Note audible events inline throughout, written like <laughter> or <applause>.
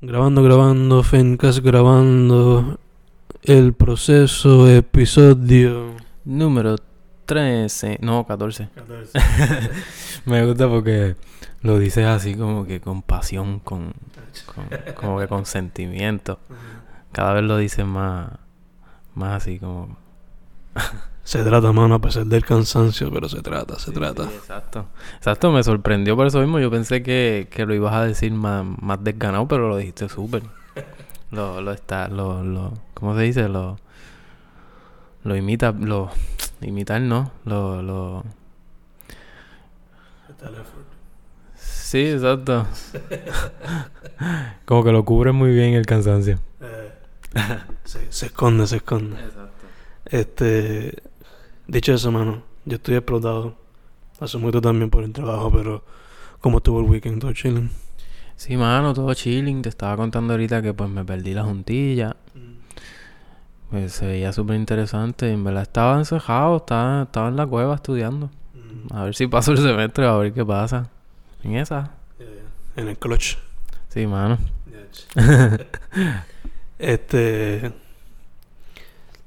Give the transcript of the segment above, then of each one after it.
Grabando, grabando, Fencast grabando. El proceso, episodio. Número 13, no, 14. <laughs> Me gusta porque lo dices así como que con pasión, con, con- como que con sentimiento. Cada vez lo dices más, más así como... Se trata, mano, a pesar del cansancio, pero se trata, se trata. Sí, exacto. Exacto, me sorprendió por eso mismo. Yo pensé que, que lo ibas a decir más, más desganado, pero lo dijiste súper. <laughs> Lo, lo está, lo, lo, ¿cómo se dice? Lo, lo imita, lo, imitar, ¿no? Lo, lo, sí, exacto. <laughs> Como que lo cubre muy bien el cansancio. Se, se esconde, se esconde. Exacto. Este. Dicho eso, mano, yo estoy explotado. Hace mucho también por el trabajo, pero. ¿Cómo estuvo el weekend? ¿Todo chilling? Sí, mano, todo chilling. Te estaba contando ahorita que pues me perdí la juntilla. Pues se veía súper interesante. En verdad estaba encejado, estaba, estaba en la cueva estudiando. A ver si paso el semestre, a ver qué pasa. En esa. En el clutch. Sí, mano. <laughs> Este.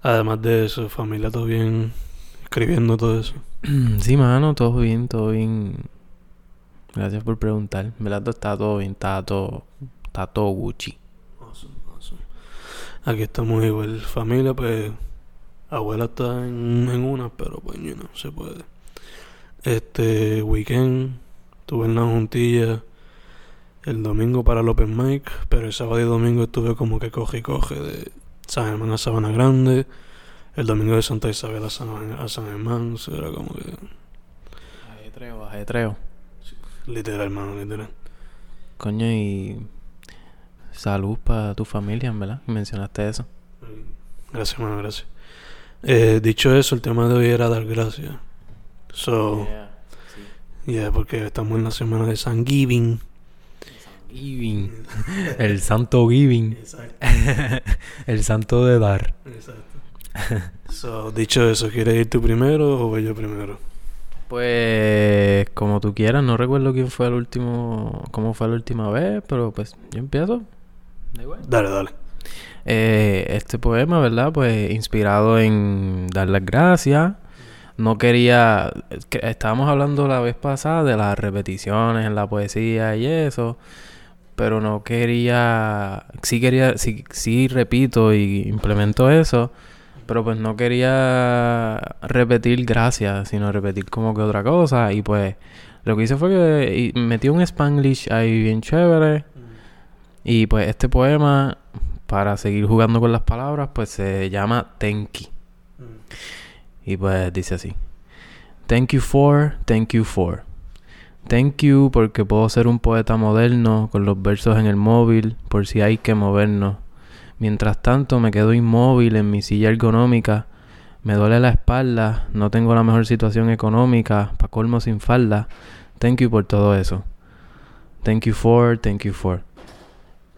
Además de eso, familia, todo bien. Escribiendo todo eso. <clears throat> sí, mano, todo bien, todo bien. Gracias por preguntar. Verdad está todo bien, está todo, está todo Gucci. Awesome, awesome. Aquí estamos igual. Familia, pues. Abuela está en, en una, pero pues, you know, se puede. Este weekend. Estuve en la juntilla. El domingo para el Open Mic. Pero el sábado y domingo estuve como que coge y coge de San Germán a Sabana Grande. El domingo de Santa Isabel a San, a San Germán. era como que. Ajetreo, ajetreo. Literal, hermano, literal. Coño, y. Salud para tu familia, verdad. Mencionaste eso. Gracias, hermano, gracias. Eh, dicho eso, el tema de hoy era dar gracias. So, yeah, porque estamos en la semana de San Giving. Giving. El santo giving. Exacto. <laughs> El santo de dar. Exacto. <laughs> So, dicho eso, ¿quieres ir tú primero o voy yo primero? Pues como tú quieras, no recuerdo quién fue el último, cómo fue la última vez, pero pues yo empiezo. Da igual. Dale, dale. Eh, este poema, ¿verdad? Pues inspirado en dar las gracias. No quería, que estábamos hablando la vez pasada de las repeticiones en la poesía y eso, pero no quería, sí quería, sí, sí repito y implemento eso, pero pues no quería repetir gracias, sino repetir como que otra cosa. Y pues lo que hice fue que metí un spanglish ahí bien chévere. Y pues este poema para seguir jugando con las palabras pues se llama Tenki y pues dice así. Thank you for, thank you for. Thank you porque puedo ser un poeta moderno con los versos en el móvil por si hay que movernos. Mientras tanto me quedo inmóvil en mi silla ergonómica. Me duele la espalda, no tengo la mejor situación económica, pa' colmo sin falda. Thank you por todo eso. Thank you for, thank you for.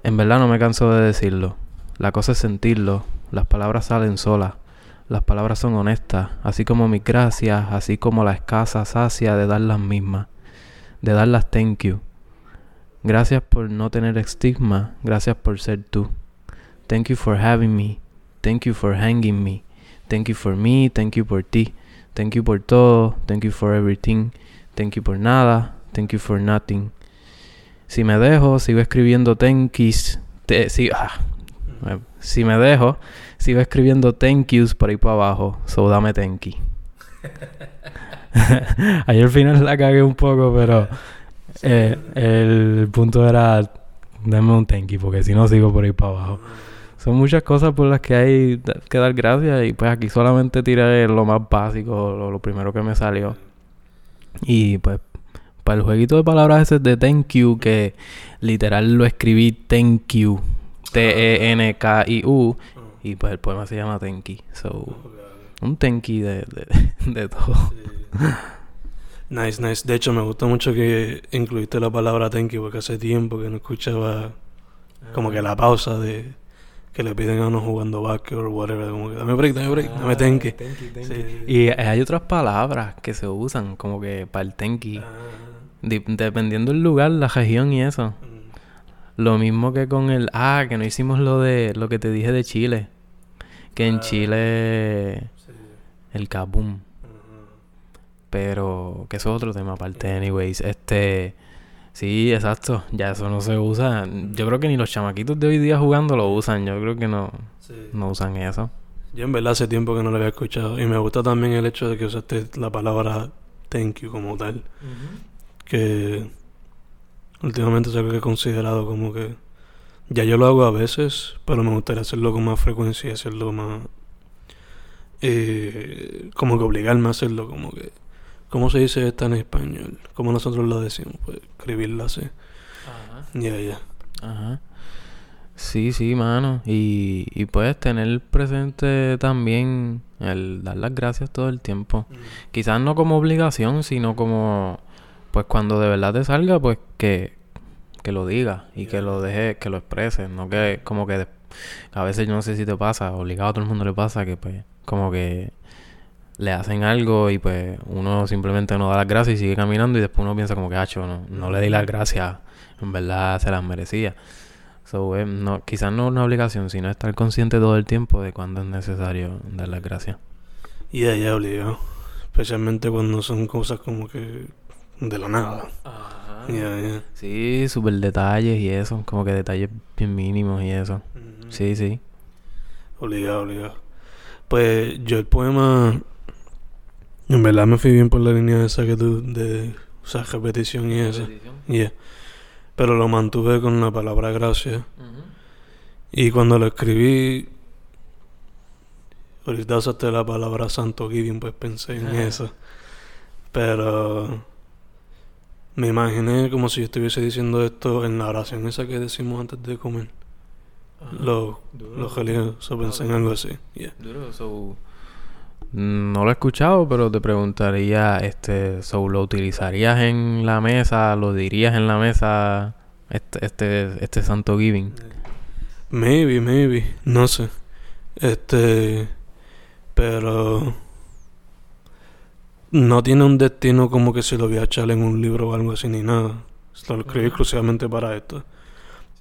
En verdad no me canso de decirlo. La cosa es sentirlo. Las palabras salen solas. Las palabras son honestas, así como mis gracias, así como la escasa sacia de dar las mismas, de dar las thank you. Gracias por no tener estigma, gracias por ser tú. Thank you for having me, thank you for hanging me, thank you for me, thank you por ti, thank you por todo, thank you for everything, thank you por nada, thank you for nothing. Si me dejo, sigo escribiendo thank yous, si, ah, si me dejo, sigo escribiendo thank yous por ahí para abajo. So dame thank you. <laughs> Ayer al final la cagué un poco, pero eh, el punto era dame un thank you, porque si no sigo por ahí para abajo. Son muchas cosas por las que hay que dar gracias y pues aquí solamente tiré lo más básico, lo, primero que me salió. Y pues para el jueguito de palabras ese de thank you, que literal lo escribí thank you, T-E-N-K-I-U, y pues el poema se llama Tenki. So, un Tenki de, de, de todo. Nice, nice. De hecho, me gusta mucho que incluiste la palabra you porque hace tiempo que no escuchaba como que la pausa de que le piden a uno jugando básquet o whatever. Como que dame break, dame break, dame thank you. Sí. Y hay otras palabras que se usan como que para el Tenki. Ah, Di- dependiendo del lugar, la región y eso. mm. Lo mismo que con el... Ah, que no hicimos lo de... Lo que te dije de Chile. Que en Ah. Chile... Sí. El kabum. Pero... Que eso es otro tema aparte, anyways. Este... Sí, exacto. Ya eso no se usa. Yo creo que ni los chamaquitos de hoy día jugando lo usan. Yo creo que no... Sí. No usan eso. Yo en verdad hace tiempo que no lo había escuchado. Y me gusta también el hecho de que usaste la palabra thank you como tal. Que últimamente es algo que he considerado como que ya yo lo hago a veces, pero me gustaría hacerlo con más frecuencia y hacerlo más eh, como que obligarme a hacerlo, como que ¿cómo se dice esta en español? Como nosotros lo decimos, pues escribirla así. Ajá. Ya, ya. Ajá. Sí, sí, mano. Y, y puedes tener presente también el dar las gracias todo el tiempo. Quizás no como obligación, sino como, pues cuando de verdad te salga, pues que, que lo digas y que lo dejes, que lo expreses. No que como que a veces yo no sé si te pasa, obligado a todo el mundo le pasa, que pues como que le hacen algo y pues uno simplemente no da las gracias y sigue caminando y después uno piensa como que, hacho, no, no le di las gracias, en verdad se las merecía. So, eh, no, quizás no una obligación, sino estar consciente todo el tiempo de cuándo es necesario dar las gracias. Y ya, ya obligado. Especialmente cuando son cosas como que de la nada. Ya, ya. Sí, super detalles y eso, como que detalles bien mínimos y eso. Sí, sí. Obligado, obligado. Pues yo el poema, en verdad me fui bien por la línea esa que tú, de usar repetición y eso. Yeah. Pero lo mantuve con la palabra gracias. Y cuando lo escribí, ahorita usaste la palabra santo giving, pues pensé en eso. Pero me imaginé como si yo estuviese diciendo esto en la oración esa que decimos antes de comer. Los, los religiosos, pensé en algo así. Yeah. Duro, so, no lo he escuchado, pero te preguntaría, este, so, ¿lo utilizarías en la mesa? ¿Lo dirías en la mesa? Este, este, este santo giving. Maybe, maybe, no sé. Este, pero no tiene un destino como que se lo voy a echar en un libro o algo así ni nada. Lo escribí exclusivamente para esto.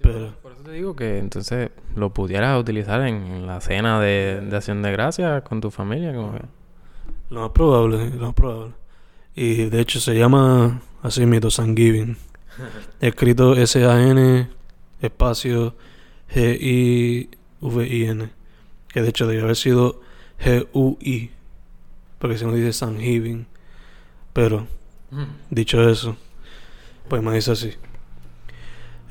Pero- eso te digo que entonces lo pudieras utilizar en, la cena de, de acción de gracias con tu familia, como que... Lo más probable, lo más probable. Y de hecho se llama así mismo Thanksgiving. <laughs> Escrito S-A-N espacio G-I-V-I-N. Que de hecho debe haber sido G-U-I. Porque si no dice Thanksgiving. Pero Dicho eso, pues me dice así.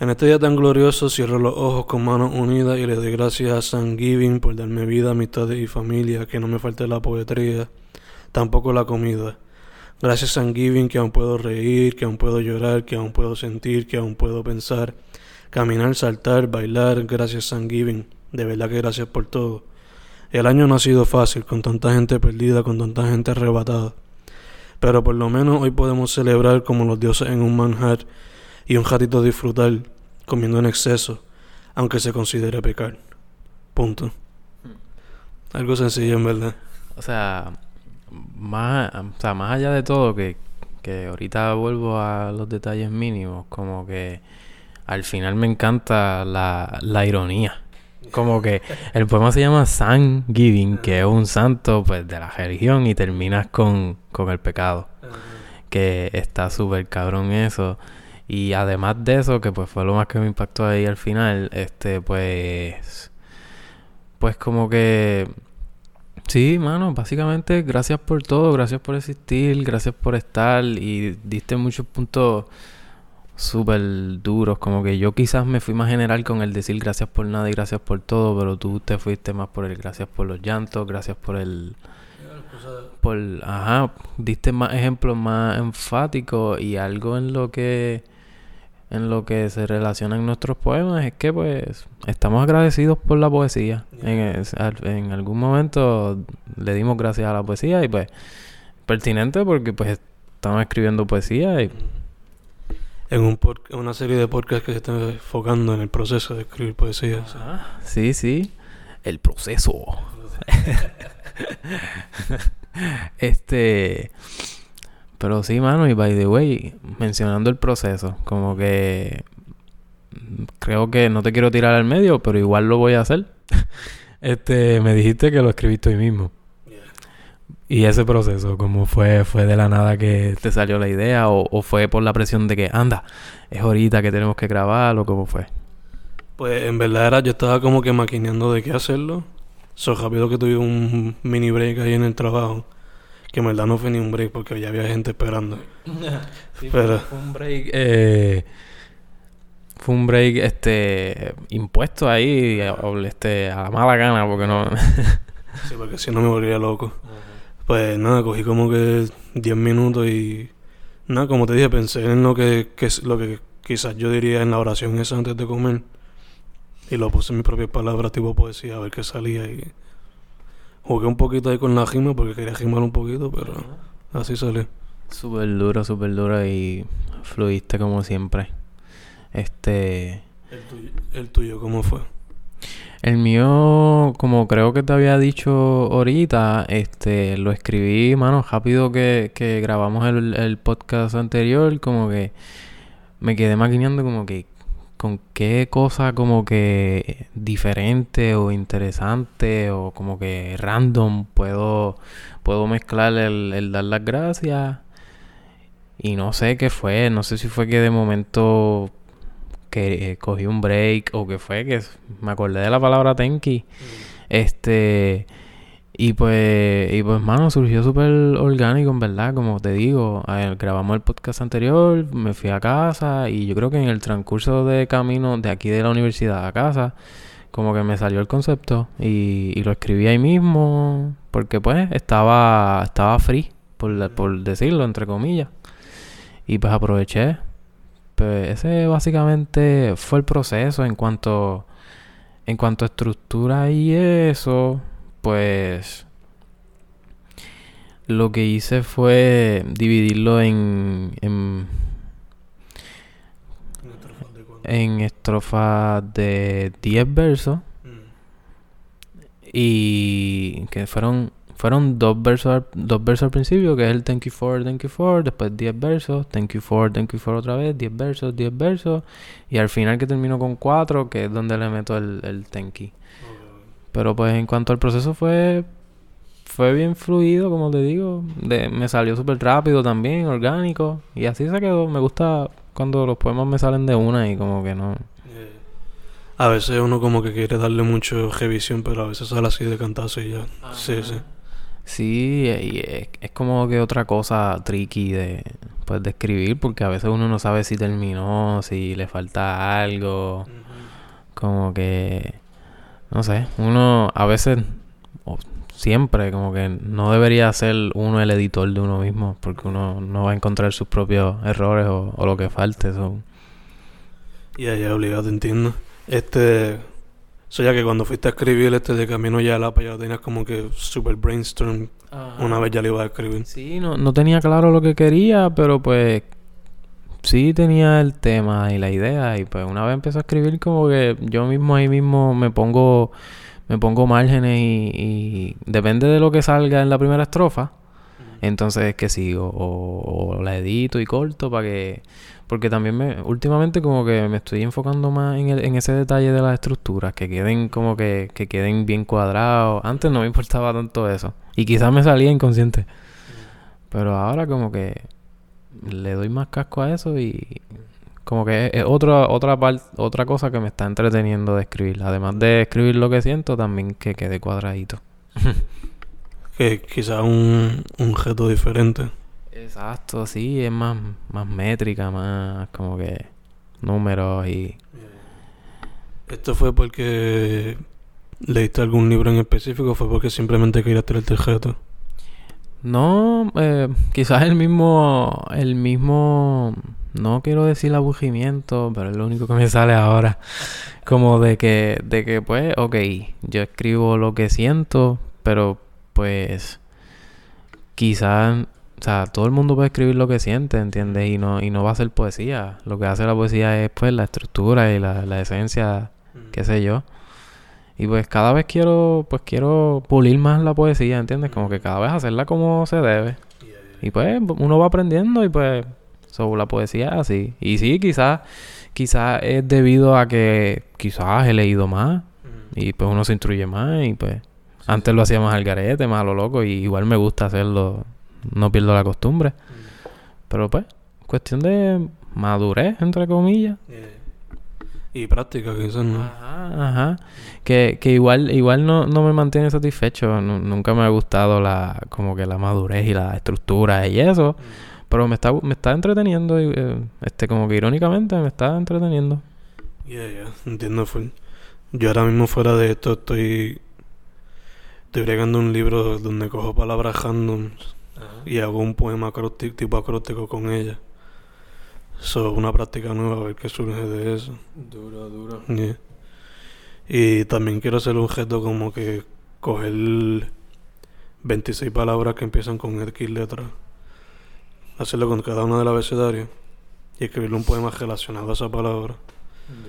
En este día tan glorioso cierro los ojos con manos unidas y le doy gracias a San Giving por darme vida, amistades y familia, que no me falte la poetría, tampoco la comida. Gracias San Giving que aún puedo reír, que aún puedo llorar, que aún puedo sentir, que aún puedo pensar, caminar, saltar, bailar. Gracias San Giving, de verdad que gracias por todo. El año no ha sido fácil, con tanta gente perdida, con tanta gente arrebatada. Pero por lo menos hoy podemos celebrar como los dioses en un manjar y un ratito disfrutar comiendo en exceso, aunque se considere pecar. Punto. Algo sencillo en verdad. O sea, más, o sea, más allá de todo, que, que ahorita vuelvo a los detalles mínimos, como que al final me encanta la, la ironía. Como que el poema se llama San Giving, que es un santo pues de la religión, y terminas con, con el pecado. Que está súper cabrón eso. Y además de eso, que pues fue lo más que me impactó ahí al final, este pues... Pues como que... Sí, mano, básicamente gracias por todo, gracias por existir, gracias por estar y diste muchos puntos súper duros, como que yo quizás me fui más general con el decir gracias por nada y gracias por todo, pero tú te fuiste más por el gracias por los llantos, gracias por el por ajá, diste más ejemplos más enfáticos y algo en lo que en lo que se relacionan nuestros poemas es que pues estamos agradecidos por la poesía. En, es- al- en algún momento le dimos gracias a la poesía y pues pertinente porque pues estamos escribiendo poesía y En un pod- una serie de podcasts que se están enfocando en el proceso de escribir poesía. sí. Ajá, sí, sí, el proceso. <laughs> este pero sí, mano, y by the way, mencionando el proceso, como que creo que no te quiero tirar al medio, pero igual lo voy a hacer. <laughs> este, me dijiste que lo escribiste hoy mismo. Y ese proceso, ¿cómo fue? ¿Fue de la nada que te salió la idea? ¿O, fue por la presión de que, anda, es ahorita que tenemos que grabar? ¿O cómo fue? Pues en verdad era, yo estaba como que maquineando de qué hacerlo. So rápido que tuve un mini break ahí en el trabajo. Que en verdad no fue ni un break porque ya había gente esperando. <laughs> Pero... Fue un break... Eh, fue un break este impuesto ahí este, a la mala gana porque no... <laughs> sí, porque si no me volvería loco. Pues nada, cogí como que 10 minutos y nada, como te dije, pensé en lo que, que, lo que quizás yo diría en la oración esa antes de comer. Y lo puse en mis propias palabras, tipo poesía, a ver qué salía. Y jugué un poquito ahí con la gima porque quería gimar un poquito, pero así salió. Súper duro, súper duro y fluiste como siempre. Este. ¿El tuyo, el tuyo cómo fue? El mío, como creo que te había dicho ahorita, este, lo escribí, mano, rápido que, que grabamos el, el podcast anterior, como que me quedé maquineando como que con qué cosa como que diferente o interesante o como que random puedo, puedo mezclar el, el dar las gracias. Y no sé qué fue, no sé si fue que de momento que eh, cogí un break o que fue que me acordé de la palabra tenki. Mm. Este y pues y pues mano surgió súper orgánico en verdad, como te digo, grabamos el podcast anterior, me fui a casa y yo creo que en el transcurso de camino de aquí de la universidad a casa como que me salió el concepto y, y lo escribí ahí mismo porque pues estaba estaba free por, por decirlo entre comillas. Y pues aproveché. Pues ese básicamente fue el proceso en cuanto en cuanto a estructura y eso, pues lo que hice fue dividirlo en en, en estrofas de 10 versos y que fueron fueron dos versos, dos versos al principio, que es el thank you for, thank you for, después 10 versos, thank you for, thank you for otra vez, 10 versos, 10 versos, y al final que termino con 4, que es donde le meto el, el thank you. Pero pues en cuanto al proceso fue fue bien fluido, como te digo, de, me salió súper rápido también, orgánico, y así se quedó. Me gusta cuando los poemas me salen de una y como que no... A veces uno como que quiere darle mucho revisión, pero a veces sale así de cantazo y ya. Sí, sí. Sí, y es, como que otra cosa tricky de, pues, de escribir, porque a veces uno no sabe si terminó, si le falta algo. Como que, no sé, uno a veces, o siempre, como que no debería ser uno el editor de uno mismo, porque uno no va a encontrar sus propios errores o, lo que falte. Y Ya, ya, obligado, entiendo. Este, sea, ya que cuando fuiste a escribir este de Camino ya la ya tenías como que super brainstorm. Una vez ya le iba a escribir. Sí, no, no tenía claro lo que quería, pero pues sí tenía el tema y la idea. Y pues una vez empecé a escribir como que yo mismo ahí mismo me pongo, me pongo márgenes y, depende de lo que salga en la primera estrofa. Entonces es que sigo o, o la edito y corto para que porque también me, últimamente como que me estoy enfocando más en, el, en ese detalle de las estructuras, que queden como que, que queden bien cuadrados. Antes no me importaba tanto eso. Y quizás me salía inconsciente. Pero ahora como que le doy más casco a eso y como que es, otra otra parte, otra cosa que me está entreteniendo de escribir. Además de escribir lo que siento, también que quede cuadradito. <laughs> que quizás un, un objeto diferente. Exacto, sí, es más, más métrica, más como que números y... ¿Esto fue porque leíste algún libro en específico o fue porque simplemente querías tener el reto? No, eh, quizás el mismo, el mismo, no quiero decir aburrimiento, pero es lo único que me sale ahora. Como de que, de que pues, ok, yo escribo lo que siento, pero pues quizás o sea, todo el mundo puede escribir lo que siente, ¿entiendes? Y no, y no va a ser poesía. Lo que hace la poesía es pues la estructura y la, la esencia, qué sé yo. Y pues cada vez quiero, pues quiero pulir más la poesía, ¿entiendes? Como que cada vez hacerla como se debe. Y pues uno va aprendiendo y pues sobre la poesía así. Y sí, quizás, quizás es debido a que quizás he leído más y pues uno se instruye más y pues antes lo hacía más al garete, más a lo loco y igual me gusta hacerlo, no pierdo la costumbre. Pero pues, cuestión de madurez, entre comillas. Y práctica, quizás no. Ajá, ajá. Que, que igual, igual no, no me mantiene satisfecho. nunca me ha gustado la, como que la madurez y la estructura y eso. Pero me está, me está entreteniendo, eh, este, como que irónicamente me está entreteniendo. Yeah, yeah, entiendo full. Yo ahora mismo fuera de esto estoy estoy bregando un libro donde cojo palabras random y hago un poema acróstico, tipo acróstico con ella. Eso es una práctica nueva, a ver qué surge de eso. Duro, duro. Y también quiero hacer un gesto como que coger 26 palabras que empiezan con X letras hacerlo con cada una del abecedario y escribirle un poema relacionado a esa palabra.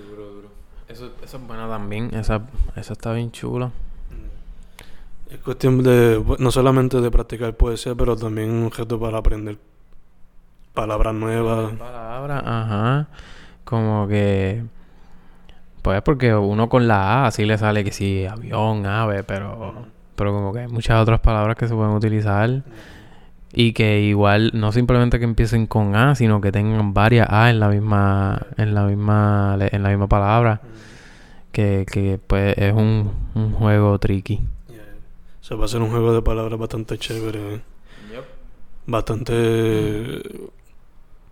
Duro, duro. Eso, eso es bueno también, esa, esa está bien chula. Es cuestión de, no solamente de practicar poesía, pero también un objeto para aprender palabras nuevas. Palabras, ajá. Como que, pues porque uno con la A así le sale que sí, avión, ave, pero, pero como que hay muchas otras palabras que se pueden utilizar. Y que igual no simplemente que empiecen con A, sino que tengan varias A en la misma, en la misma, en la misma palabra. Que, que pues es un, un juego tricky. Se va a ser un juego de palabras bastante chévere. Bastante.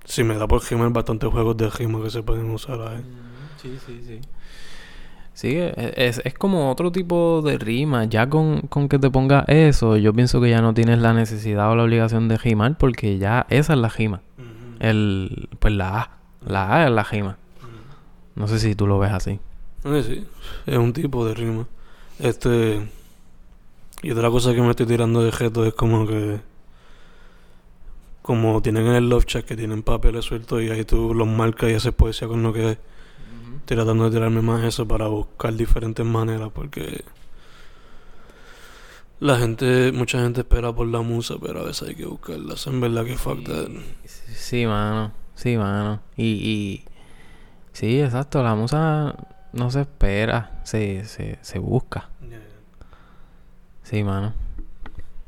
Si me da por gimar, bastantes juegos de rima que se pueden usar ahí. Sí, sí, sí. Sí, e, es, es como otro tipo de rima. Ya con, con que te pongas eso, yo pienso que ya no tienes la necesidad o la obligación de rimar porque ya esa es la rima. El, pues la A. La A es la rima. No sé si tú lo ves así. Sí, sí. Es un tipo de rima. Este... Y otra cosa que me estoy tirando de gesto es como que... Como tienen en el love chat que tienen papeles sueltos y ahí tú los marcas y haces poesía con lo que hay. Estoy tratando de tirarme más eso para buscar diferentes maneras porque la gente, mucha gente espera por la musa, pero a veces hay que buscarla. En verdad que fuck that. Sí, mano. Sí, mano. Y, y sí, exacto. La musa no se espera, se, se, se busca. Sí, mano.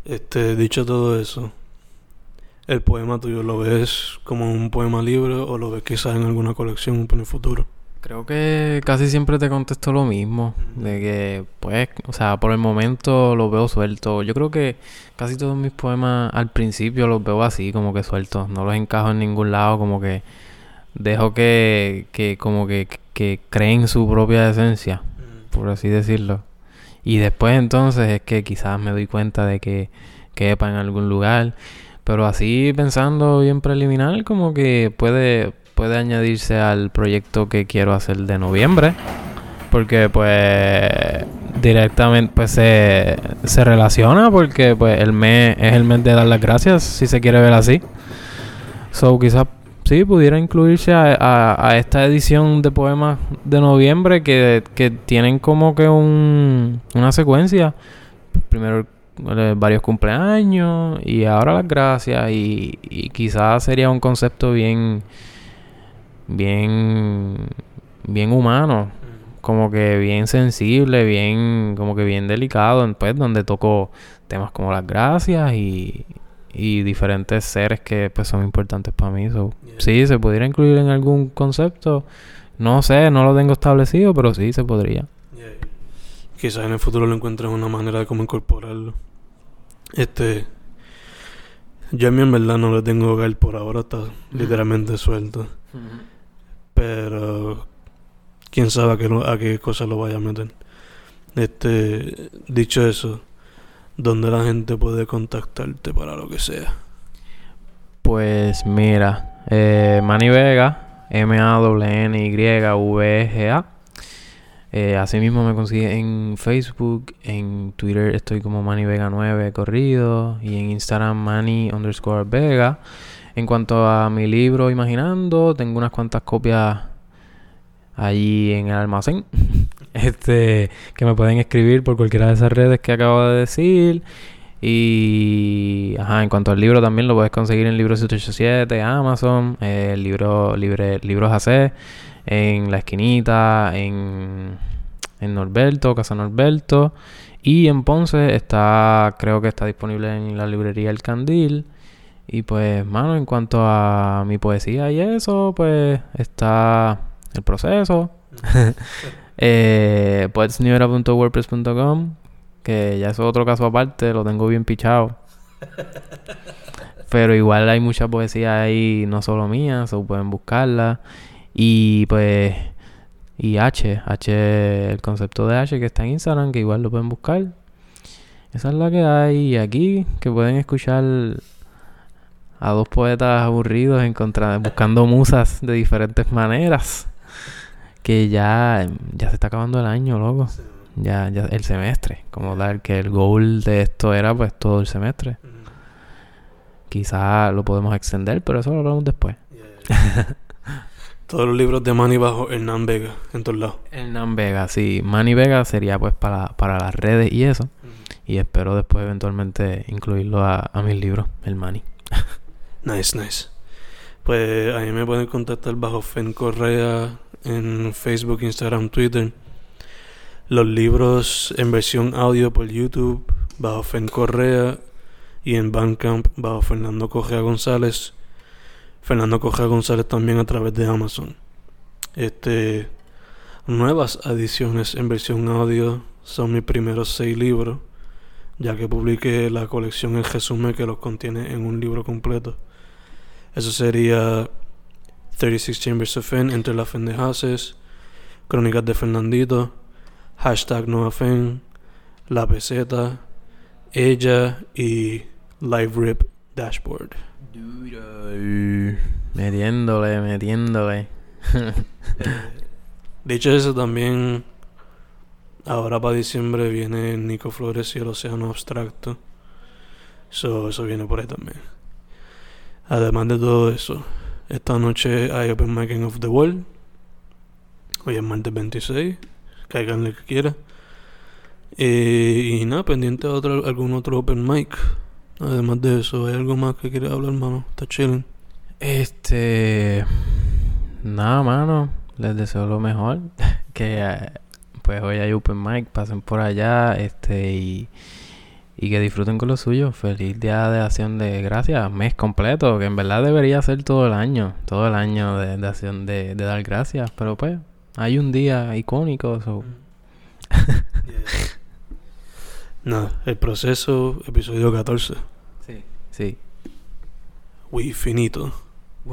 Este, dicho todo eso, el poema tuyo lo ves como un poema libre o lo ves quizás en alguna colección en el futuro. Creo que casi siempre te contesto lo mismo, de que pues, o sea, por el momento lo veo suelto. Yo creo que casi todos mis poemas al principio los veo así, como que sueltos, no los encajo en ningún lado, como que dejo que, que como que, que creen su propia esencia, por así decirlo. Y después entonces es que quizás me doy cuenta de que quepa en algún lugar. Pero así pensando bien preliminar, como que puede, puede añadirse al proyecto que quiero hacer de noviembre. Porque pues directamente pues se, se relaciona porque pues el mes es el mes de dar las gracias, si se quiere ver así. So quizás sí pudiera incluirse a, a, esta edición de poemas de noviembre que, que tienen como que un, una secuencia. Primero varios cumpleaños y ahora las gracias y, y quizás sería un concepto bien bien, bien humano, como que bien sensible, bien, como que bien delicado, pues, donde toco temas como las gracias y, y diferentes seres que pues son importantes para mí. So, Sí, se pudiera incluir en algún concepto. No sé, no lo tengo establecido, pero sí se podría. Quizás en el futuro lo encuentres una manera de cómo incorporarlo. Este. Yo a mí en verdad no lo tengo hogar por ahora, está literalmente suelto. Pero quién sabe a qué, a qué cosa lo vaya a meter. Este, dicho eso, ¿dónde la gente puede contactarte para lo que sea? Pues mira, eh, Manny Vega, M-A-N-Y-V-G-A. Eh, asimismo me consigue en Facebook, en Twitter estoy como Manny Vega 9 corrido y en Instagram Manny underscore Vega. En cuanto a mi libro Imaginando, tengo unas cuantas copias allí en el almacén. <laughs> este, que me pueden escribir por cualquiera de esas redes que acabo de decir. Y ajá, en cuanto al libro también lo puedes conseguir en Libro 787, Amazon, el libro libre, Libros AC, en La Esquinita, en, en Norberto, Casa Norberto. Y en Ponce está, creo que está disponible en la librería El Candil. Y pues, mano, en cuanto a mi poesía y eso, pues está el proceso. <laughs> eh, poetsnewera.wordpress.com que ya es otro caso aparte, lo tengo bien pichado. <laughs> Pero igual hay mucha poesía ahí, no solo mía, se pueden buscarla. Y pues, y H, H, el concepto de H que está en Instagram, que igual lo pueden buscar. Esa es la que hay aquí, que pueden escuchar a dos poetas aburridos buscando musas de diferentes maneras. Que ya, ya se está acabando el año, loco ya, ya el semestre, como tal, que el goal de esto era pues todo el semestre. Quizás lo podemos extender, pero eso lo hablamos después. <laughs> Todos los libros de Manny bajo Hernán Vega, en todos lados. Hernán Vega, sí. Manny Vega sería pues para, para las redes y eso. Y espero después eventualmente incluirlo a, a mis libros, el Manny. <laughs> nice, nice. Pues ahí me pueden contactar bajo Fen Correa en Facebook, Instagram, Twitter. Los libros en versión audio por YouTube bajo Fen Correa y en Bandcamp bajo Fernando Correa González. Fernando Correa González también a través de Amazon. Este nuevas ediciones en versión audio son mis primeros seis libros, ya que publiqué la colección El resumen que los contiene en un libro completo. Eso sería 36 Chambers of Fen, Entre las Fendejaces, Crónicas de Fernandito, hashtag NoaFen, La Peseta, ella y Live Rip Dashboard. Metiéndole, metiéndole. Dicho eso, también ahora para diciembre viene Nico Flores y el Océano Abstracto. So, eso viene por ahí también. Además de todo eso, esta noche hay Open Making of the World. Hoy es martes 26 caigan el que quiera. Eh, y nada, pendiente de otro, algún otro open mic. Además de eso, ¿hay algo más que quieras hablar, mano? Está chilling. Este. Nada, mano. Les deseo lo mejor. <laughs> que eh, pues hoy hay open mic, pasen por allá. Este y. Y que disfruten con lo suyo. Feliz día de acción de gracias. Mes completo. Que en verdad debería ser todo el año. Todo el año de, de acción de, de dar gracias. Pero pues, hay un día icónico. So. <laughs> Nada, el proceso, episodio 14. Sí, sí. Uy, finito. <laughs>